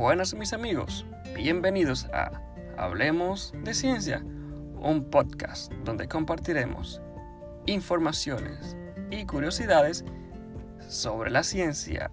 Buenas mis amigos, bienvenidos a Hablemos de Ciencia, un podcast donde compartiremos informaciones y curiosidades sobre la ciencia